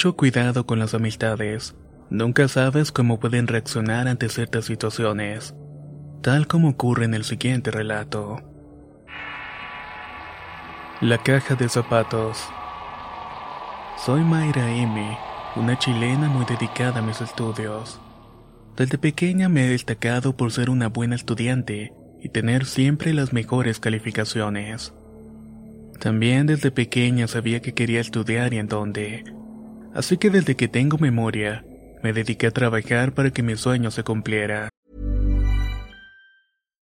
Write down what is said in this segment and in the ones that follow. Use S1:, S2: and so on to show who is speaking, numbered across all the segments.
S1: Mucho cuidado con las amistades. Nunca sabes cómo pueden reaccionar ante ciertas situaciones, tal como ocurre en el siguiente relato. La caja de zapatos. Soy Mayra M., una chilena muy dedicada a mis estudios. Desde pequeña me he destacado por ser una buena estudiante y tener siempre las mejores calificaciones. También desde pequeña sabía que quería estudiar y en dónde. Así que desde que tengo memoria, me dediqué a trabajar para que mi sueño se cumpliera.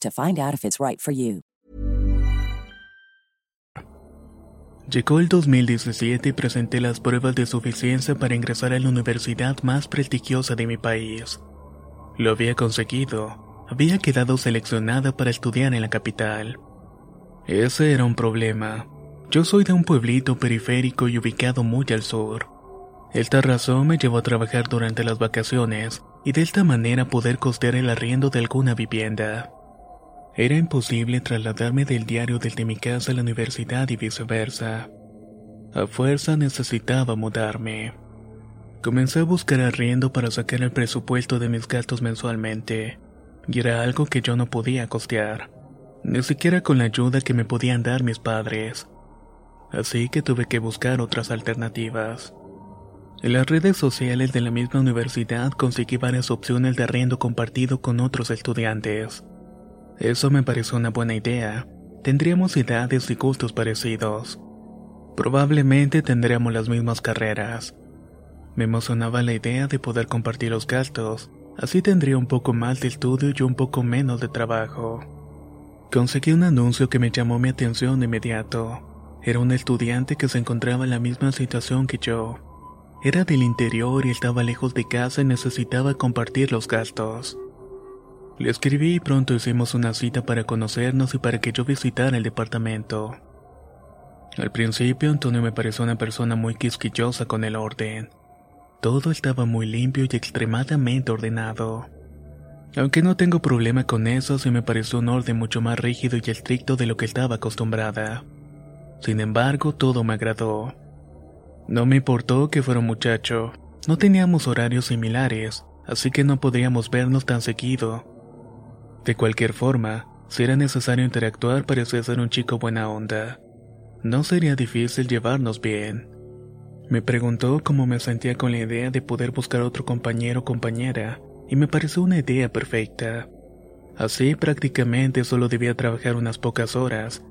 S2: to find out if it's right for you.
S1: Llegó el 2017 y presenté las pruebas de suficiencia para ingresar a la universidad más prestigiosa de mi país. Lo había conseguido. Había quedado seleccionada para estudiar en la capital. Ese era un problema. Yo soy de un pueblito periférico y ubicado muy al sur. Esta razón me llevó a trabajar durante las vacaciones y de esta manera poder costear el arriendo de alguna vivienda. Era imposible trasladarme del diario desde mi casa a la universidad y viceversa. A fuerza necesitaba mudarme. Comencé a buscar arriendo para sacar el presupuesto de mis gastos mensualmente, y era algo que yo no podía costear, ni siquiera con la ayuda que me podían dar mis padres. Así que tuve que buscar otras alternativas. En las redes sociales de la misma universidad conseguí varias opciones de arriendo compartido con otros estudiantes. Eso me pareció una buena idea. Tendríamos edades y gustos parecidos. Probablemente tendríamos las mismas carreras. Me emocionaba la idea de poder compartir los gastos, así tendría un poco más de estudio y un poco menos de trabajo. Conseguí un anuncio que me llamó mi atención de inmediato. Era un estudiante que se encontraba en la misma situación que yo. Era del interior y estaba lejos de casa y necesitaba compartir los gastos. Le escribí y pronto hicimos una cita para conocernos y para que yo visitara el departamento. Al principio Antonio me pareció una persona muy quisquillosa con el orden. Todo estaba muy limpio y extremadamente ordenado. Aunque no tengo problema con eso, sí me pareció un orden mucho más rígido y estricto de lo que estaba acostumbrada. Sin embargo, todo me agradó. No me importó que fuera un muchacho. No teníamos horarios similares, así que no podíamos vernos tan seguido, de cualquier forma, si era necesario interactuar parecía ser un chico buena onda. No sería difícil llevarnos bien. Me preguntó cómo me sentía con la idea de poder buscar otro compañero o compañera, y me pareció una idea perfecta. Así prácticamente solo debía trabajar unas pocas horas,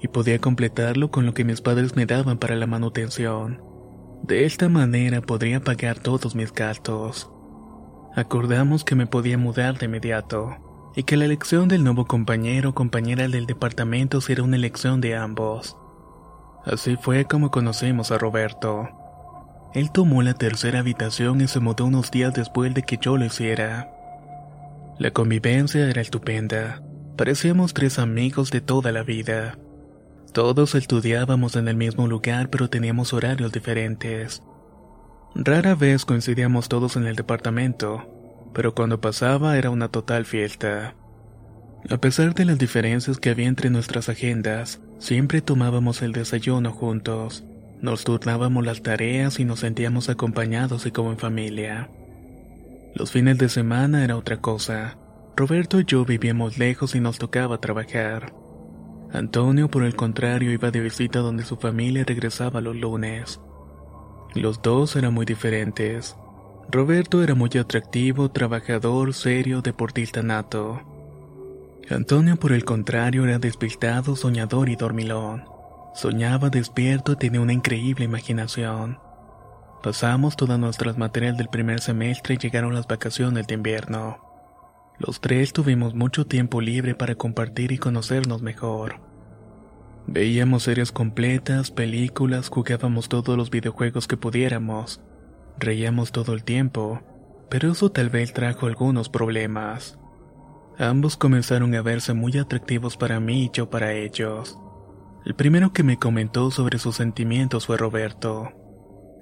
S1: y podía completarlo con lo que mis padres me daban para la manutención. De esta manera podría pagar todos mis gastos. Acordamos que me podía mudar de inmediato y que la elección del nuevo compañero o compañera del departamento será una elección de ambos. Así fue como conocimos a Roberto. Él tomó la tercera habitación y se mudó unos días después de que yo lo hiciera. La convivencia era estupenda. Parecíamos tres amigos de toda la vida. Todos estudiábamos en el mismo lugar pero teníamos horarios diferentes. Rara vez coincidíamos todos en el departamento, pero cuando pasaba era una total fiesta. A pesar de las diferencias que había entre nuestras agendas, siempre tomábamos el desayuno juntos, nos turnábamos las tareas y nos sentíamos acompañados y como en familia. Los fines de semana era otra cosa. Roberto y yo vivíamos lejos y nos tocaba trabajar. Antonio, por el contrario, iba de visita donde su familia regresaba los lunes. Los dos eran muy diferentes. Roberto era muy atractivo, trabajador, serio, deportista nato. Antonio, por el contrario, era despistado, soñador y dormilón. Soñaba despierto y tenía una increíble imaginación. Pasamos todas nuestras materias del primer semestre y llegaron las vacaciones de invierno. Los tres tuvimos mucho tiempo libre para compartir y conocernos mejor. Veíamos series completas, películas, jugábamos todos los videojuegos que pudiéramos. Reíamos todo el tiempo, pero eso tal vez trajo algunos problemas. Ambos comenzaron a verse muy atractivos para mí y yo para ellos. El primero que me comentó sobre sus sentimientos fue Roberto.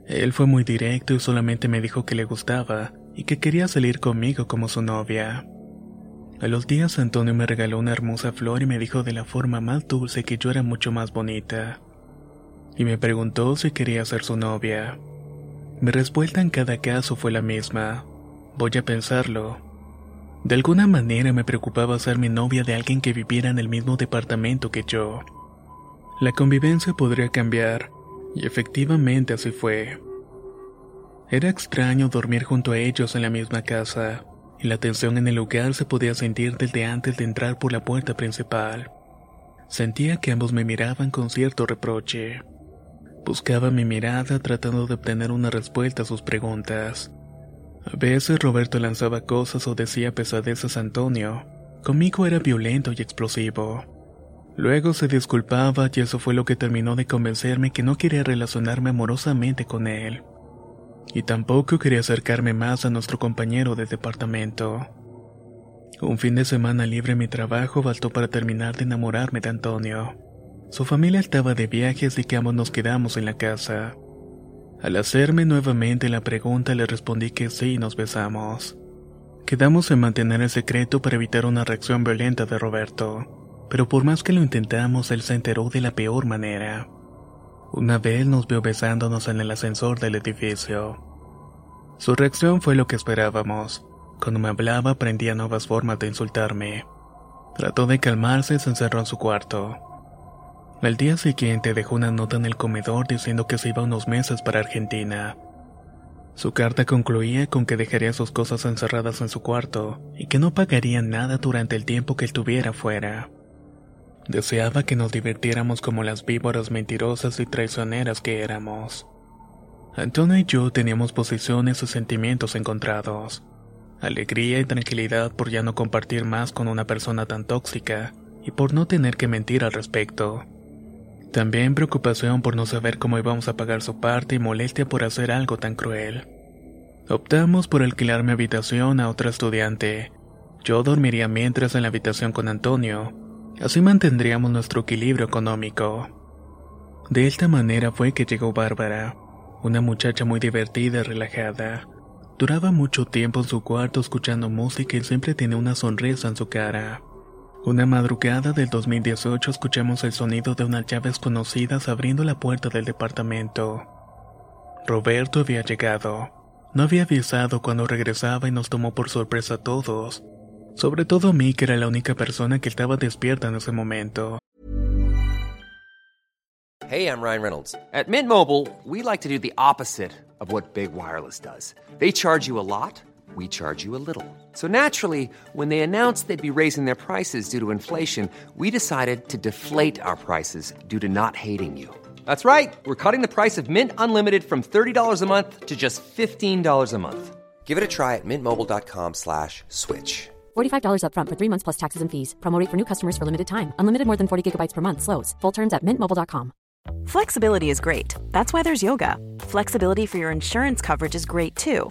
S1: Él fue muy directo y solamente me dijo que le gustaba y que quería salir conmigo como su novia. A los días Antonio me regaló una hermosa flor y me dijo de la forma más dulce que yo era mucho más bonita. Y me preguntó si quería ser su novia. Mi respuesta en cada caso fue la misma. Voy a pensarlo. De alguna manera me preocupaba ser mi novia de alguien que viviera en el mismo departamento que yo. La convivencia podría cambiar, y efectivamente así fue. Era extraño dormir junto a ellos en la misma casa, y la tensión en el lugar se podía sentir desde antes de entrar por la puerta principal. Sentía que ambos me miraban con cierto reproche. Buscaba mi mirada tratando de obtener una respuesta a sus preguntas. A veces Roberto lanzaba cosas o decía pesadeces a Antonio. Conmigo era violento y explosivo. Luego se disculpaba y eso fue lo que terminó de convencerme que no quería relacionarme amorosamente con él. Y tampoco quería acercarme más a nuestro compañero de departamento. Un fin de semana libre mi trabajo bastó para terminar de enamorarme de Antonio. Su familia estaba de viaje así que ambos nos quedamos en la casa. Al hacerme nuevamente la pregunta le respondí que sí y nos besamos. Quedamos en mantener el secreto para evitar una reacción violenta de Roberto, pero por más que lo intentamos él se enteró de la peor manera. Una vez nos vio besándonos en el ascensor del edificio. Su reacción fue lo que esperábamos. Cuando me hablaba aprendía nuevas formas de insultarme. Trató de calmarse y se encerró en su cuarto. Al día siguiente dejó una nota en el comedor diciendo que se iba unos meses para Argentina. Su carta concluía con que dejaría sus cosas encerradas en su cuarto y que no pagaría nada durante el tiempo que estuviera fuera. Deseaba que nos divirtiéramos como las víboras mentirosas y traicioneras que éramos. Antonio y yo teníamos posiciones y sentimientos encontrados. Alegría y tranquilidad por ya no compartir más con una persona tan tóxica y por no tener que mentir al respecto. También preocupación por no saber cómo íbamos a pagar su parte y molestia por hacer algo tan cruel. Optamos por alquilar mi habitación a otra estudiante. Yo dormiría mientras en la habitación con Antonio. Así mantendríamos nuestro equilibrio económico. De esta manera fue que llegó Bárbara, una muchacha muy divertida y relajada. Duraba mucho tiempo en su cuarto escuchando música y siempre tenía una sonrisa en su cara. Una madrugada del 2018 escuchamos el sonido de unas llaves conocidas abriendo la puerta del departamento. Roberto había llegado. No había avisado cuando regresaba y nos tomó por sorpresa a todos. Sobre todo a mí, que era la única persona que estaba despierta en ese momento.
S3: Hey, I'm Ryan Reynolds. At Mint Mobile, we like to do the opposite of what Big Wireless does. They charge you a lot. We charge you a little. So naturally, when they announced they'd be raising their prices due to inflation, we decided to deflate our prices due to not hating you. That's right. We're cutting the price of Mint Unlimited from $30 a month to just $15 a month. Give it a try at mintmobile.com slash switch.
S4: $45 upfront for three months plus taxes and fees. Promote for new customers for limited time. Unlimited more than 40 gigabytes per month. Slows. Full terms at mintmobile.com.
S5: Flexibility is great. That's why there's yoga. Flexibility for your insurance coverage is great too.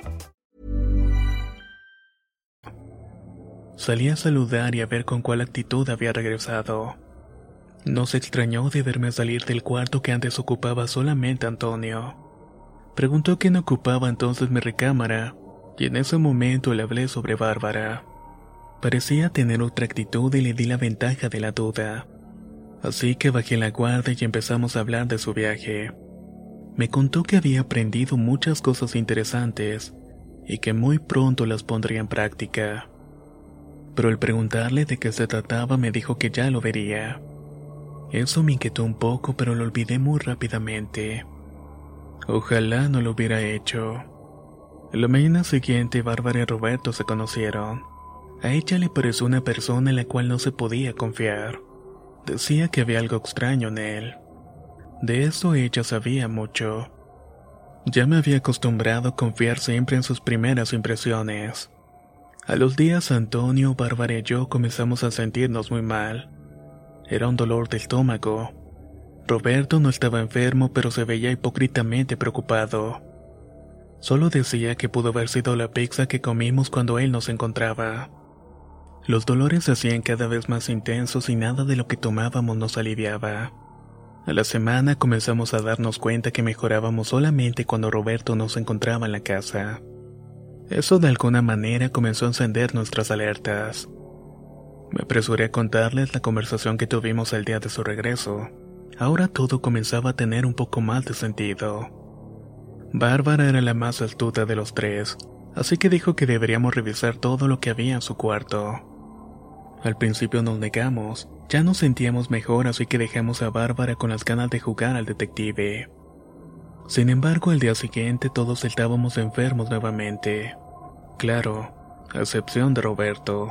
S1: Salí a saludar y a ver con cuál actitud había regresado. No se extrañó de verme salir del cuarto que antes ocupaba solamente Antonio. Preguntó quién ocupaba entonces mi recámara, y en ese momento le hablé sobre Bárbara. Parecía tener otra actitud y le di la ventaja de la duda. Así que bajé la guardia y empezamos a hablar de su viaje. Me contó que había aprendido muchas cosas interesantes y que muy pronto las pondría en práctica. Pero al preguntarle de qué se trataba me dijo que ya lo vería. Eso me inquietó un poco, pero lo olvidé muy rápidamente. Ojalá no lo hubiera hecho. La mañana siguiente, Bárbara y Roberto se conocieron. A ella le pareció una persona en la cual no se podía confiar. Decía que había algo extraño en él. De eso ella sabía mucho. Ya me había acostumbrado a confiar siempre en sus primeras impresiones. A los días Antonio, Bárbara y yo comenzamos a sentirnos muy mal. Era un dolor de estómago. Roberto no estaba enfermo, pero se veía hipócritamente preocupado. Solo decía que pudo haber sido la pizza que comimos cuando él nos encontraba. Los dolores se hacían cada vez más intensos y nada de lo que tomábamos nos aliviaba. A la semana comenzamos a darnos cuenta que mejorábamos solamente cuando Roberto nos encontraba en la casa. Eso de alguna manera comenzó a encender nuestras alertas. Me apresuré a contarles la conversación que tuvimos el día de su regreso. Ahora todo comenzaba a tener un poco más de sentido. Bárbara era la más astuta de los tres, así que dijo que deberíamos revisar todo lo que había en su cuarto. Al principio nos negamos, ya nos sentíamos mejor así que dejamos a Bárbara con las ganas de jugar al detective. Sin embargo, al día siguiente todos estábamos enfermos nuevamente. Claro, a excepción de Roberto.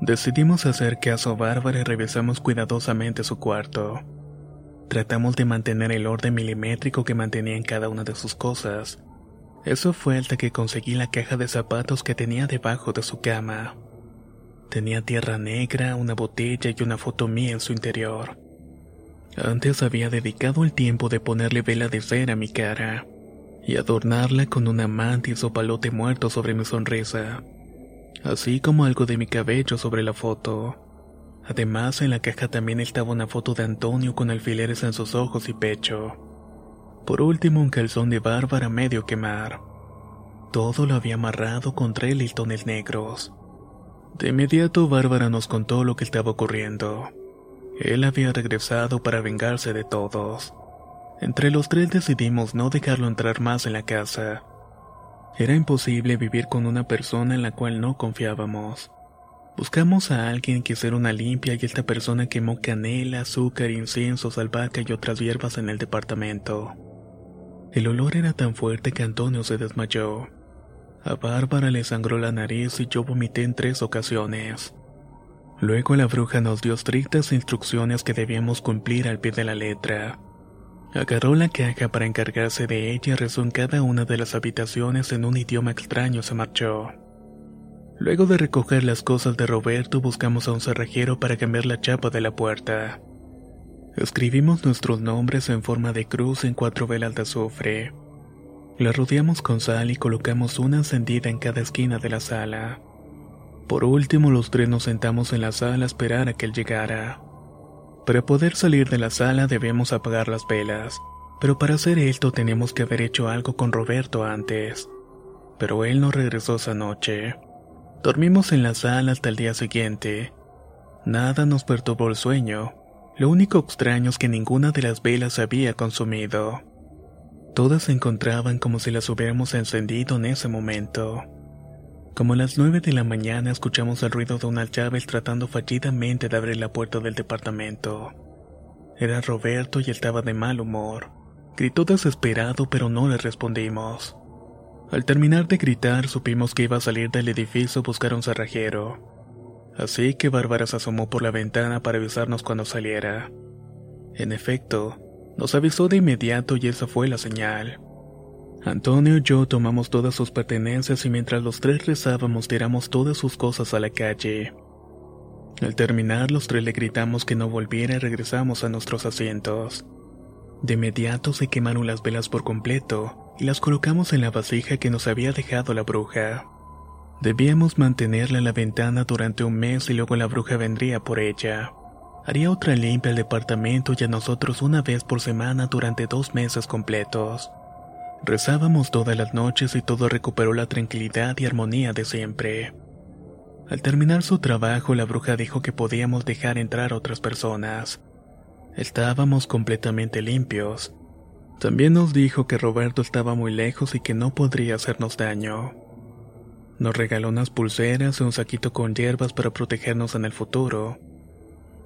S1: Decidimos hacer caso a y revisamos cuidadosamente su cuarto. Tratamos de mantener el orden milimétrico que mantenía en cada una de sus cosas. Eso fue hasta que conseguí la caja de zapatos que tenía debajo de su cama. Tenía tierra negra, una botella y una foto mía en su interior. Antes había dedicado el tiempo de ponerle vela de cera a mi cara y adornarla con una mantis o palote muerto sobre mi sonrisa así como algo de mi cabello sobre la foto. Además, en la caja también estaba una foto de Antonio con alfileres en sus ojos y pecho. Por último, un calzón de Bárbara medio quemar. Todo lo había amarrado con tres listones negros. De inmediato, Bárbara nos contó lo que estaba ocurriendo. Él había regresado para vengarse de todos. Entre los tres decidimos no dejarlo entrar más en la casa era imposible vivir con una persona en la cual no confiábamos. Buscamos a alguien que hiciera una limpia y esta persona quemó canela, azúcar, incienso, albahaca y otras hierbas en el departamento. El olor era tan fuerte que Antonio se desmayó. A Bárbara le sangró la nariz y yo vomité en tres ocasiones. Luego la bruja nos dio estrictas instrucciones que debíamos cumplir al pie de la letra. Agarró la caja para encargarse de ella y rezó en cada una de las habitaciones en un idioma extraño se marchó. Luego de recoger las cosas de Roberto buscamos a un cerrajero para cambiar la chapa de la puerta. Escribimos nuestros nombres en forma de cruz en cuatro velas de azufre. La rodeamos con sal y colocamos una encendida en cada esquina de la sala. Por último, los tres nos sentamos en la sala a esperar a que él llegara. Para poder salir de la sala debemos apagar las velas, pero para hacer esto tenemos que haber hecho algo con Roberto antes. Pero él no regresó esa noche. Dormimos en la sala hasta el día siguiente. Nada nos perturbó el sueño. Lo único extraño es que ninguna de las velas se había consumido. Todas se encontraban como si las hubiéramos encendido en ese momento. Como a las nueve de la mañana escuchamos el ruido de unas llaves tratando fallidamente de abrir la puerta del departamento. Era Roberto y estaba de mal humor. Gritó desesperado pero no le respondimos. Al terminar de gritar supimos que iba a salir del edificio a buscar un cerrajero. Así que Bárbara se asomó por la ventana para avisarnos cuando saliera. En efecto, nos avisó de inmediato y esa fue la señal. Antonio y yo tomamos todas sus pertenencias y mientras los tres rezábamos tiramos todas sus cosas a la calle. Al terminar los tres le gritamos que no volviera y regresamos a nuestros asientos. De inmediato se quemaron las velas por completo y las colocamos en la vasija que nos había dejado la bruja. Debíamos mantenerla en la ventana durante un mes y luego la bruja vendría por ella. Haría otra limpia al departamento y a nosotros una vez por semana durante dos meses completos. Rezábamos todas las noches y todo recuperó la tranquilidad y armonía de siempre. Al terminar su trabajo, la bruja dijo que podíamos dejar entrar otras personas. Estábamos completamente limpios. También nos dijo que Roberto estaba muy lejos y que no podría hacernos daño. Nos regaló unas pulseras y un saquito con hierbas para protegernos en el futuro.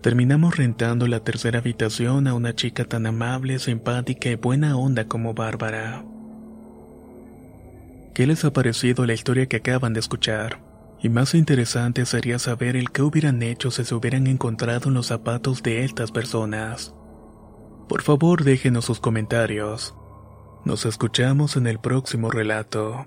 S1: Terminamos rentando la tercera habitación a una chica tan amable, simpática y buena onda como Bárbara. ¿Qué les ha parecido la historia que acaban de escuchar? Y más interesante sería saber el qué hubieran hecho si se hubieran encontrado en los zapatos de estas personas. Por favor, déjenos sus comentarios. Nos escuchamos en el próximo relato.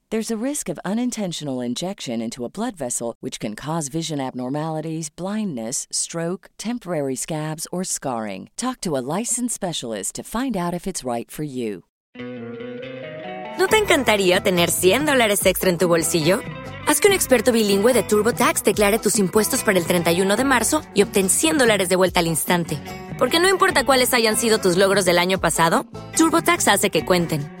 S2: There's a risk of unintentional injection into a blood vessel, which can cause vision abnormalities, blindness, stroke, temporary scabs, or scarring. Talk to a licensed specialist to find out if it's right for you.
S6: ¿No te encantaría tener 100 dólares extra en tu bolsillo? Haz que un experto bilingüe de TurboTax declare tus impuestos para el 31 de marzo y obtén 100 dólares de vuelta al instante. Porque no importa cuáles hayan sido tus logros del año pasado, TurboTax hace que cuenten.